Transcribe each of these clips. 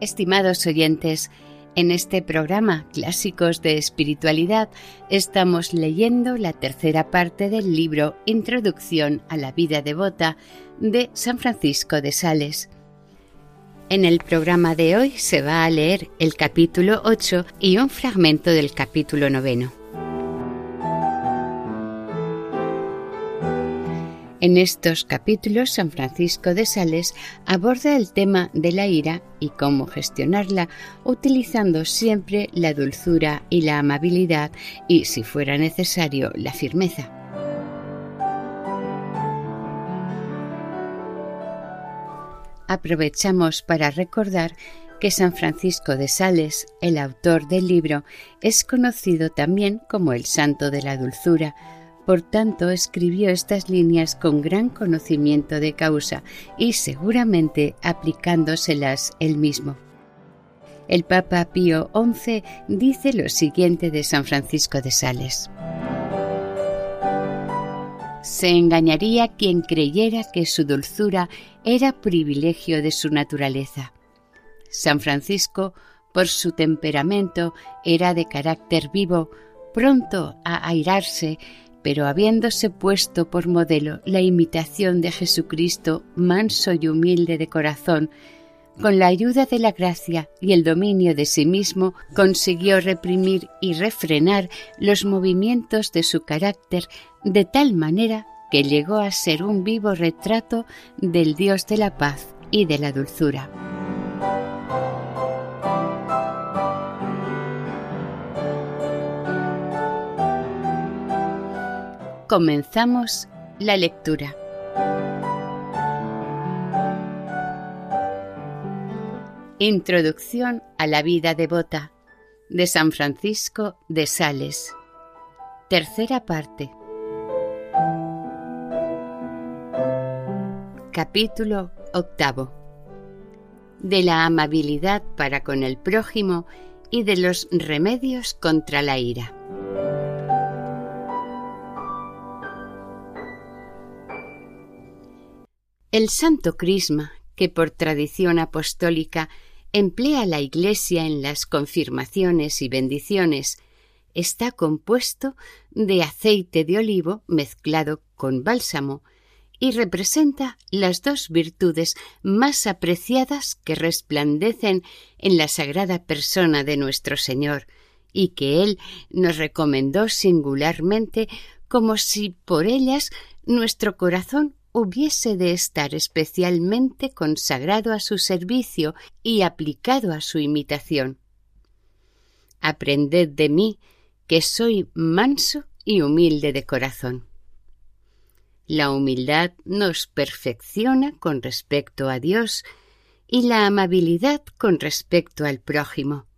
Estimados oyentes, en este programa Clásicos de Espiritualidad estamos leyendo la tercera parte del libro Introducción a la vida devota de San Francisco de Sales. En el programa de hoy se va a leer el capítulo 8 y un fragmento del capítulo noveno. En estos capítulos, San Francisco de Sales aborda el tema de la ira y cómo gestionarla, utilizando siempre la dulzura y la amabilidad y, si fuera necesario, la firmeza. Aprovechamos para recordar que San Francisco de Sales, el autor del libro, es conocido también como el Santo de la Dulzura, por tanto, escribió estas líneas con gran conocimiento de causa y seguramente aplicándoselas él mismo. El Papa Pío XI dice lo siguiente de San Francisco de Sales. Se engañaría quien creyera que su dulzura era privilegio de su naturaleza. San Francisco, por su temperamento, era de carácter vivo, pronto a airarse pero habiéndose puesto por modelo la imitación de Jesucristo manso y humilde de corazón, con la ayuda de la gracia y el dominio de sí mismo, consiguió reprimir y refrenar los movimientos de su carácter de tal manera que llegó a ser un vivo retrato del Dios de la paz y de la dulzura. Comenzamos la lectura. Introducción a la vida devota de San Francisco de Sales. Tercera parte. Capítulo octavo. De la amabilidad para con el prójimo y de los remedios contra la ira. El Santo Crisma, que por tradición apostólica emplea la Iglesia en las confirmaciones y bendiciones, está compuesto de aceite de olivo mezclado con bálsamo y representa las dos virtudes más apreciadas que resplandecen en la sagrada persona de nuestro Señor y que Él nos recomendó singularmente como si por ellas nuestro corazón hubiese de estar especialmente consagrado a su servicio y aplicado a su imitación. Aprended de mí, que soy manso y humilde de corazón. La humildad nos perfecciona con respecto a Dios y la amabilidad con respecto al prójimo.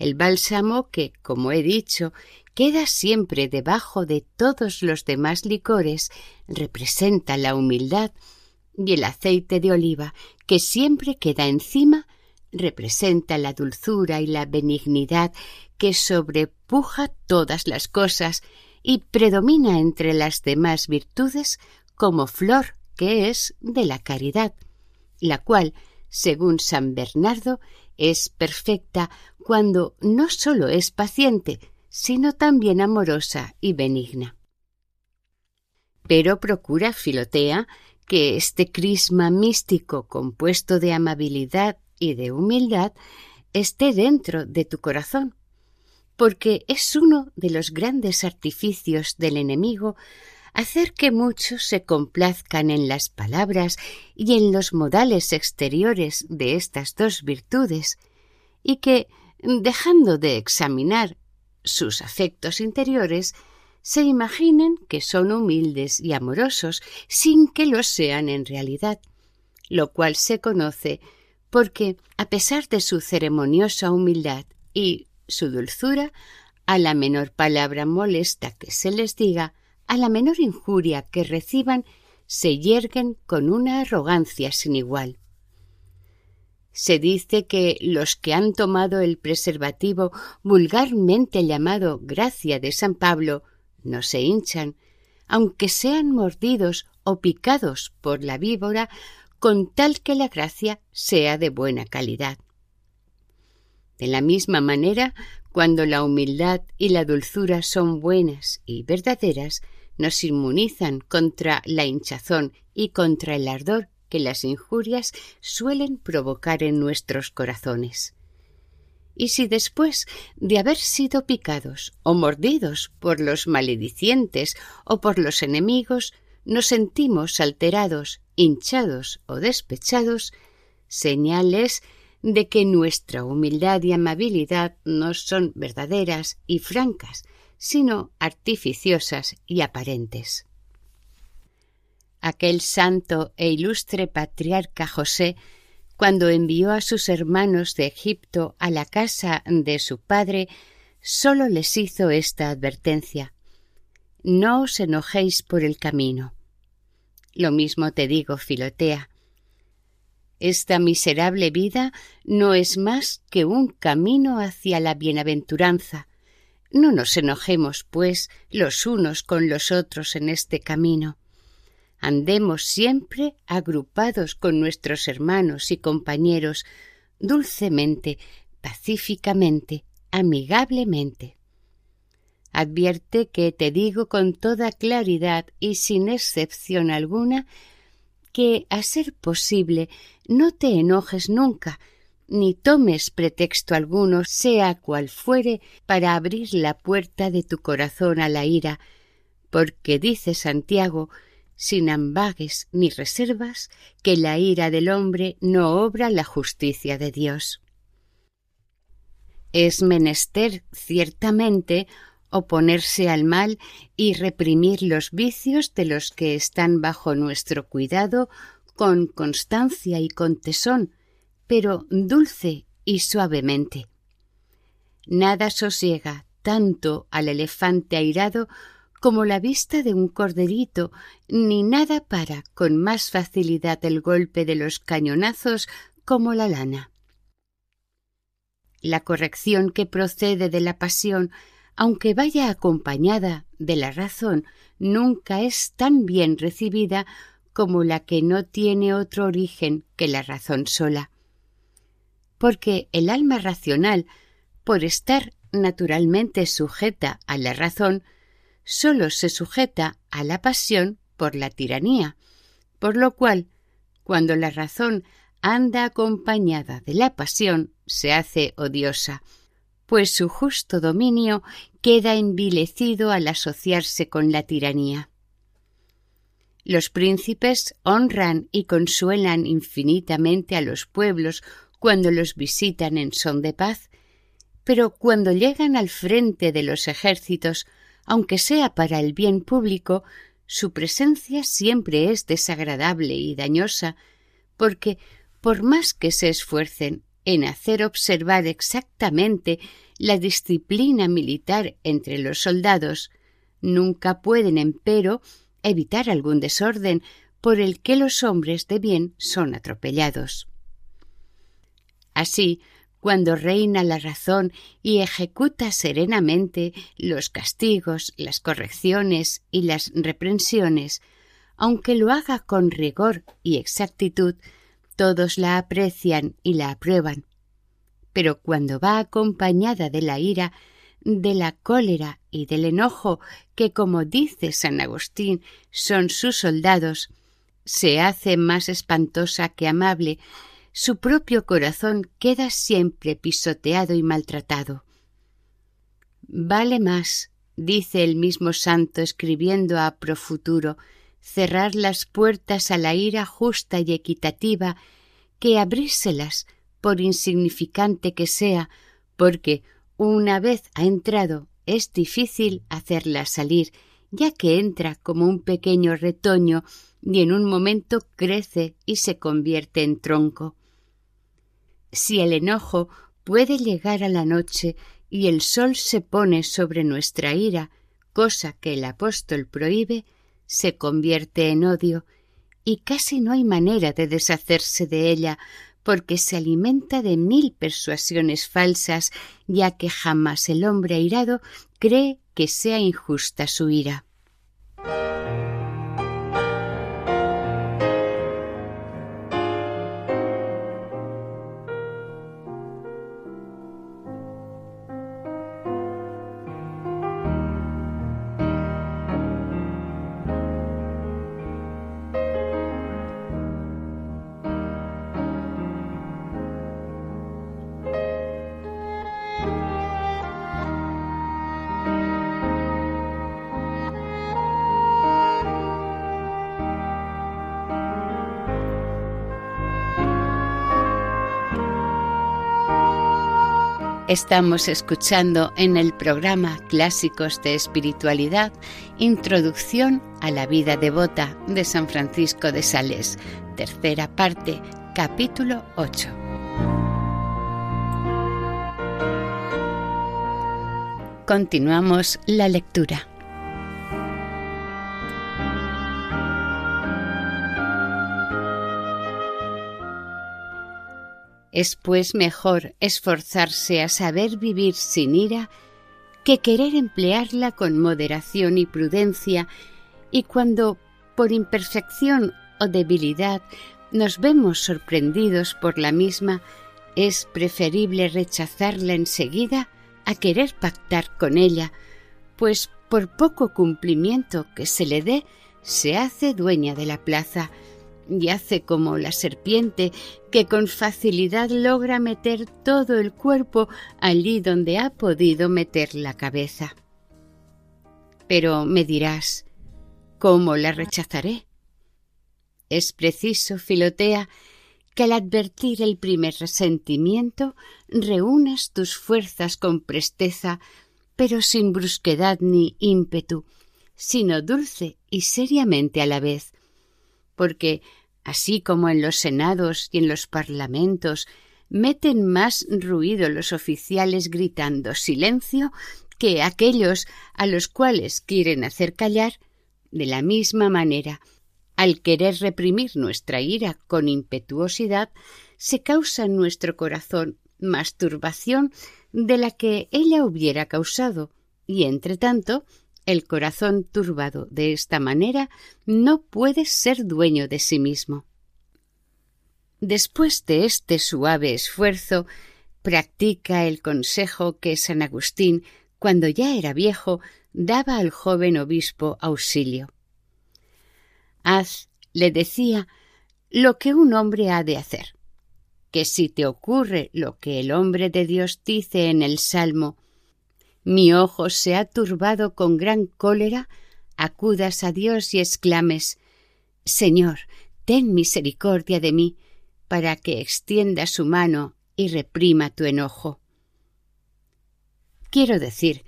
El bálsamo que, como he dicho, queda siempre debajo de todos los demás licores, representa la humildad, y el aceite de oliva, que siempre queda encima, representa la dulzura y la benignidad que sobrepuja todas las cosas y predomina entre las demás virtudes como flor que es de la caridad, la cual, según San Bernardo, es perfecta cuando no sólo es paciente, sino también amorosa y benigna. Pero procura, Filotea, que este crisma místico compuesto de amabilidad y de humildad esté dentro de tu corazón, porque es uno de los grandes artificios del enemigo hacer que muchos se complazcan en las palabras y en los modales exteriores de estas dos virtudes, y que, dejando de examinar sus afectos interiores, se imaginen que son humildes y amorosos sin que lo sean en realidad, lo cual se conoce porque, a pesar de su ceremoniosa humildad y su dulzura, a la menor palabra molesta que se les diga, a la menor injuria que reciban, se yerguen con una arrogancia sin igual. Se dice que los que han tomado el preservativo vulgarmente llamado gracia de San Pablo no se hinchan, aunque sean mordidos o picados por la víbora, con tal que la gracia sea de buena calidad. De la misma manera, cuando la humildad y la dulzura son buenas y verdaderas, nos inmunizan contra la hinchazón y contra el ardor que las injurias suelen provocar en nuestros corazones. Y si después de haber sido picados o mordidos por los maledicientes o por los enemigos, nos sentimos alterados, hinchados o despechados, señales de que nuestra humildad y amabilidad no son verdaderas y francas, sino artificiosas y aparentes. Aquel santo e ilustre patriarca José, cuando envió a sus hermanos de Egipto a la casa de su padre, sólo les hizo esta advertencia No os enojéis por el camino. Lo mismo te digo, Filotea. Esta miserable vida no es más que un camino hacia la bienaventuranza. No nos enojemos, pues, los unos con los otros en este camino. Andemos siempre agrupados con nuestros hermanos y compañeros, dulcemente, pacíficamente, amigablemente. Advierte que te digo con toda claridad y sin excepción alguna que, a ser posible, no te enojes nunca, ni tomes pretexto alguno, sea cual fuere, para abrir la puerta de tu corazón a la ira, porque dice Santiago sin ambagues ni reservas, que la ira del hombre no obra la justicia de Dios. Es menester, ciertamente, oponerse al mal y reprimir los vicios de los que están bajo nuestro cuidado con constancia y con tesón, pero dulce y suavemente. Nada sosiega tanto al elefante airado como la vista de un corderito, ni nada para con más facilidad el golpe de los cañonazos como la lana. La corrección que procede de la pasión, aunque vaya acompañada de la razón, nunca es tan bien recibida como la que no tiene otro origen que la razón sola. Porque el alma racional, por estar naturalmente sujeta a la razón, sólo se sujeta a la pasión por la tiranía, por lo cual, cuando la razón anda acompañada de la pasión, se hace odiosa, pues su justo dominio queda envilecido al asociarse con la tiranía. Los príncipes honran y consuelan infinitamente a los pueblos cuando los visitan en son de paz, pero cuando llegan al frente de los ejércitos aunque sea para el bien público, su presencia siempre es desagradable y dañosa, porque por más que se esfuercen en hacer observar exactamente la disciplina militar entre los soldados, nunca pueden, empero, evitar algún desorden por el que los hombres de bien son atropellados. Así, cuando reina la razón y ejecuta serenamente los castigos, las correcciones y las reprensiones, aunque lo haga con rigor y exactitud, todos la aprecian y la aprueban. Pero cuando va acompañada de la ira, de la cólera y del enojo, que, como dice San Agustín, son sus soldados, se hace más espantosa que amable, su propio corazón queda siempre pisoteado y maltratado. Vale más, dice el mismo santo escribiendo a Profuturo, cerrar las puertas a la ira justa y equitativa que abrírselas, por insignificante que sea, porque una vez ha entrado es difícil hacerla salir, ya que entra como un pequeño retoño y en un momento crece y se convierte en tronco. Si el enojo puede llegar a la noche y el sol se pone sobre nuestra ira, cosa que el apóstol prohíbe, se convierte en odio, y casi no hay manera de deshacerse de ella, porque se alimenta de mil persuasiones falsas, ya que jamás el hombre airado cree que sea injusta su ira. Estamos escuchando en el programa Clásicos de Espiritualidad Introducción a la vida devota de San Francisco de Sales, tercera parte, capítulo 8. Continuamos la lectura. Es pues mejor esforzarse a saber vivir sin ira que querer emplearla con moderación y prudencia, y cuando, por imperfección o debilidad, nos vemos sorprendidos por la misma, es preferible rechazarla enseguida a querer pactar con ella, pues por poco cumplimiento que se le dé, se hace dueña de la plaza, y hace como la serpiente que con facilidad logra meter todo el cuerpo allí donde ha podido meter la cabeza. Pero me dirás, ¿cómo la rechazaré? Es preciso, Filotea, que al advertir el primer resentimiento reúnas tus fuerzas con presteza, pero sin brusquedad ni ímpetu, sino dulce y seriamente a la vez, porque así como en los senados y en los parlamentos meten más ruido los oficiales gritando silencio que aquellos a los cuales quieren hacer callar, de la misma manera, al querer reprimir nuestra ira con impetuosidad, se causa en nuestro corazón más turbación de la que ella hubiera causado, y entre tanto el corazón turbado de esta manera no puede ser dueño de sí mismo. Después de este suave esfuerzo, practica el consejo que San Agustín, cuando ya era viejo, daba al joven obispo auxilio. Haz, le decía, lo que un hombre ha de hacer, que si te ocurre lo que el hombre de Dios dice en el Salmo, mi ojo se ha turbado con gran cólera, acudas a Dios y exclames Señor, ten misericordia de mí, para que extienda su mano y reprima tu enojo. Quiero decir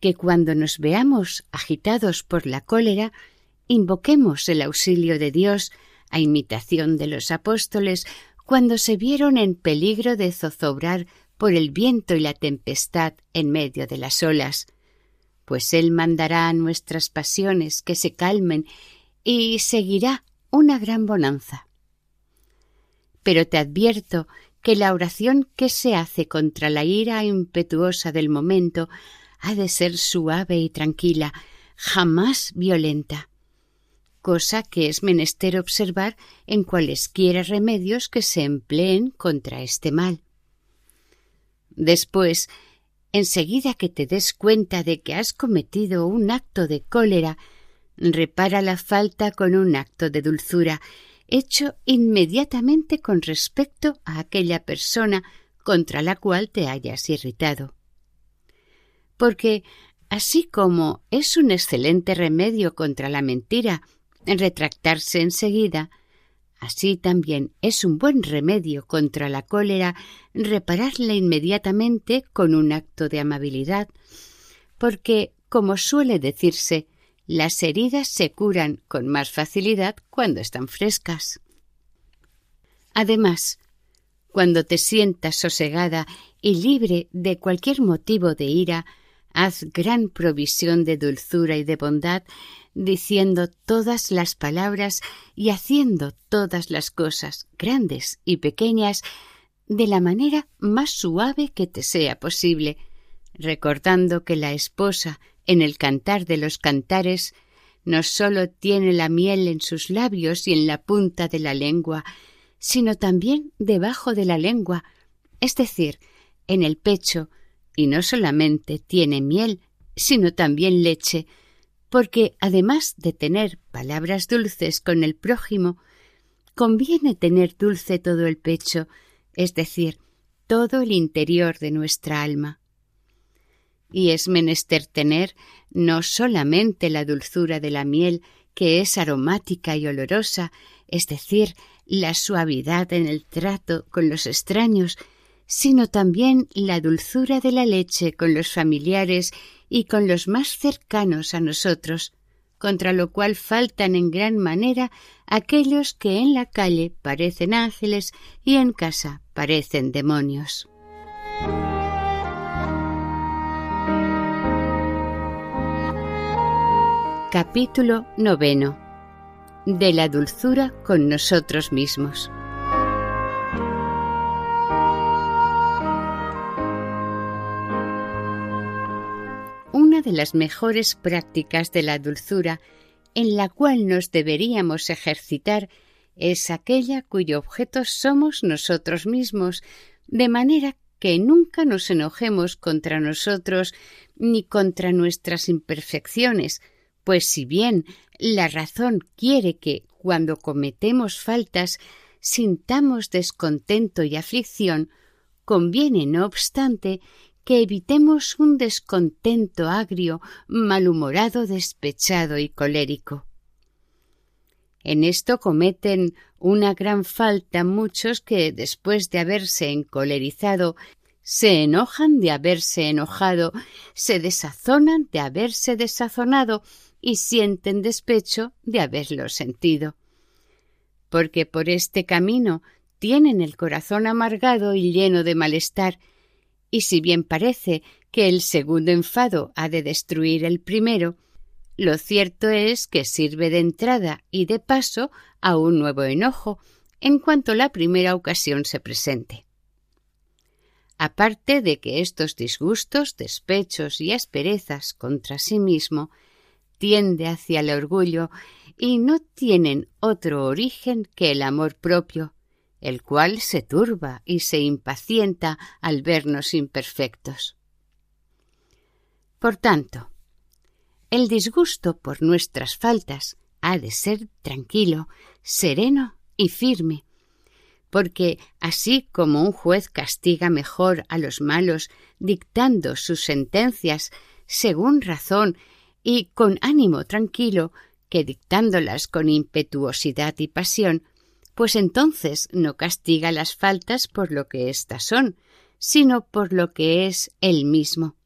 que cuando nos veamos agitados por la cólera, invoquemos el auxilio de Dios a imitación de los apóstoles cuando se vieron en peligro de zozobrar por el viento y la tempestad en medio de las olas, pues Él mandará a nuestras pasiones que se calmen y seguirá una gran bonanza. Pero te advierto que la oración que se hace contra la ira impetuosa del momento ha de ser suave y tranquila, jamás violenta, cosa que es menester observar en cualesquiera remedios que se empleen contra este mal. Después, enseguida que te des cuenta de que has cometido un acto de cólera, repara la falta con un acto de dulzura, hecho inmediatamente con respecto a aquella persona contra la cual te hayas irritado. Porque así como es un excelente remedio contra la mentira retractarse enseguida, así también es un buen remedio contra la cólera repararla inmediatamente con un acto de amabilidad, porque, como suele decirse, las heridas se curan con más facilidad cuando están frescas. Además, cuando te sientas sosegada y libre de cualquier motivo de ira, haz gran provisión de dulzura y de bondad, diciendo todas las palabras y haciendo todas las cosas, grandes y pequeñas, de la manera más suave que te sea posible, recordando que la esposa en el cantar de los cantares, no sólo tiene la miel en sus labios y en la punta de la lengua, sino también debajo de la lengua, es decir, en el pecho, y no solamente tiene miel, sino también leche, porque además de tener palabras dulces con el prójimo, conviene tener dulce todo el pecho, es decir, todo el interior de nuestra alma. Y es menester tener no solamente la dulzura de la miel, que es aromática y olorosa, es decir, la suavidad en el trato con los extraños, sino también la dulzura de la leche con los familiares y con los más cercanos a nosotros, contra lo cual faltan en gran manera aquellos que en la calle parecen ángeles y en casa parecen demonios. Capítulo noveno De la dulzura con nosotros mismos. De las mejores prácticas de la dulzura en la cual nos deberíamos ejercitar es aquella cuyo objeto somos nosotros mismos, de manera que nunca nos enojemos contra nosotros ni contra nuestras imperfecciones, pues si bien la razón quiere que, cuando cometemos faltas, sintamos descontento y aflicción, conviene, no obstante, que evitemos un descontento agrio, malhumorado, despechado y colérico. En esto cometen una gran falta muchos que, después de haberse encolerizado, se enojan de haberse enojado, se desazonan de haberse desazonado y sienten despecho de haberlo sentido. Porque por este camino tienen el corazón amargado y lleno de malestar, y si bien parece que el segundo enfado ha de destruir el primero, lo cierto es que sirve de entrada y de paso a un nuevo enojo en cuanto la primera ocasión se presente. Aparte de que estos disgustos, despechos y asperezas contra sí mismo tiende hacia el orgullo y no tienen otro origen que el amor propio, el cual se turba y se impacienta al vernos imperfectos. Por tanto, el disgusto por nuestras faltas ha de ser tranquilo, sereno y firme, porque así como un juez castiga mejor a los malos dictando sus sentencias según razón y con ánimo tranquilo que dictándolas con impetuosidad y pasión, pues entonces no castiga las faltas por lo que éstas son, sino por lo que es él mismo.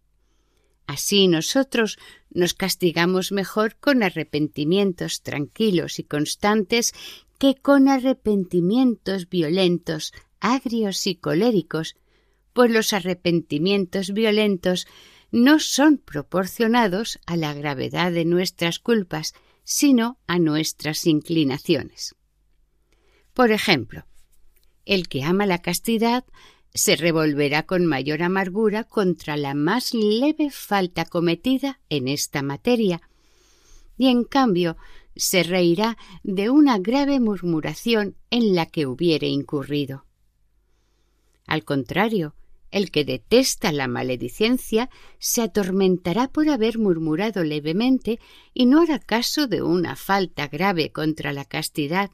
Así nosotros nos castigamos mejor con arrepentimientos tranquilos y constantes que con arrepentimientos violentos, agrios y coléricos, pues los arrepentimientos violentos no son proporcionados a la gravedad de nuestras culpas, sino a nuestras inclinaciones. Por ejemplo, el que ama la castidad se revolverá con mayor amargura contra la más leve falta cometida en esta materia, y en cambio se reirá de una grave murmuración en la que hubiere incurrido. Al contrario, El que detesta la maledicencia se atormentará por haber murmurado levemente y no hará caso de una falta grave contra la castidad,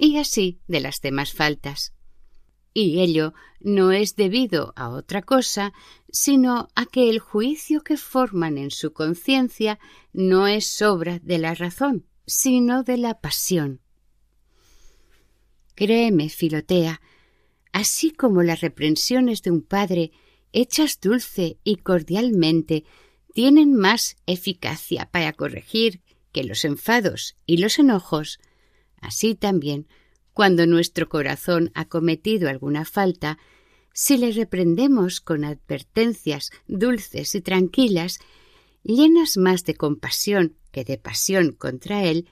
y así de las demás faltas. Y ello no es debido a otra cosa, sino a que el juicio que forman en su conciencia no es obra de la razón, sino de la pasión. Créeme, Filotea, así como las reprensiones de un padre, hechas dulce y cordialmente, tienen más eficacia para corregir que los enfados y los enojos, así también, cuando nuestro corazón ha cometido alguna falta, si le reprendemos con advertencias dulces y tranquilas, llenas más de compasión que de pasión contra él,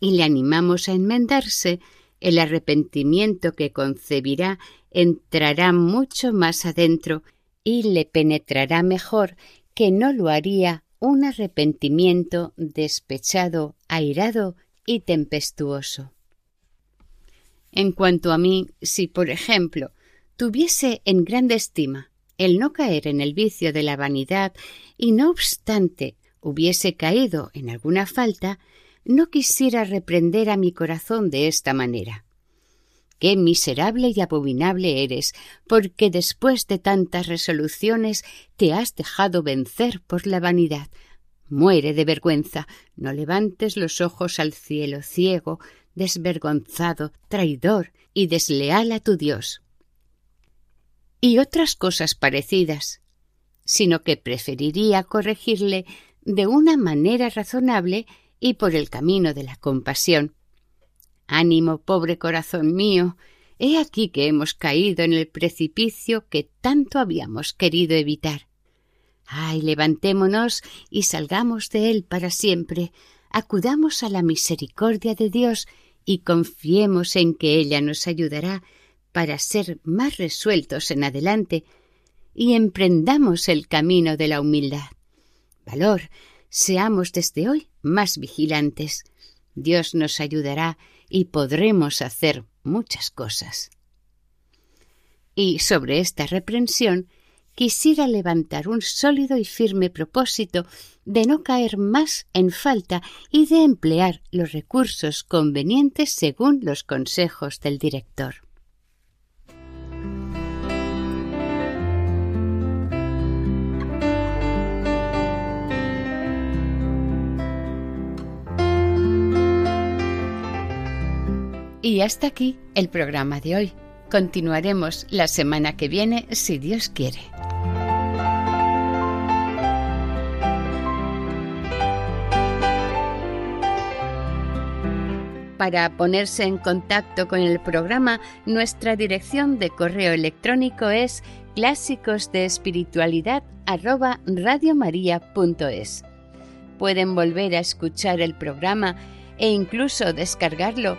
y le animamos a enmendarse, el arrepentimiento que concebirá entrará mucho más adentro y le penetrará mejor que no lo haría un arrepentimiento despechado, airado y tempestuoso. En cuanto a mí, si, por ejemplo, tuviese en grande estima el no caer en el vicio de la vanidad y no obstante hubiese caído en alguna falta, no quisiera reprender a mi corazón de esta manera. Qué miserable y abominable eres, porque después de tantas resoluciones te has dejado vencer por la vanidad. Muere de vergüenza, no levantes los ojos al cielo ciego, desvergonzado, traidor y desleal a tu Dios. Y otras cosas parecidas, sino que preferiría corregirle de una manera razonable y por el camino de la compasión. Ánimo, pobre corazón mío, he aquí que hemos caído en el precipicio que tanto habíamos querido evitar. Ay, levantémonos y salgamos de él para siempre, acudamos a la misericordia de Dios y confiemos en que ella nos ayudará para ser más resueltos en adelante y emprendamos el camino de la humildad. Valor, seamos desde hoy más vigilantes. Dios nos ayudará y podremos hacer muchas cosas. Y sobre esta reprensión quisiera levantar un sólido y firme propósito de no caer más en falta y de emplear los recursos convenientes según los consejos del director. Y hasta aquí el programa de hoy. Continuaremos la semana que viene si Dios quiere. Para ponerse en contacto con el programa, nuestra dirección de correo electrónico es clásicos Pueden volver a escuchar el programa e incluso descargarlo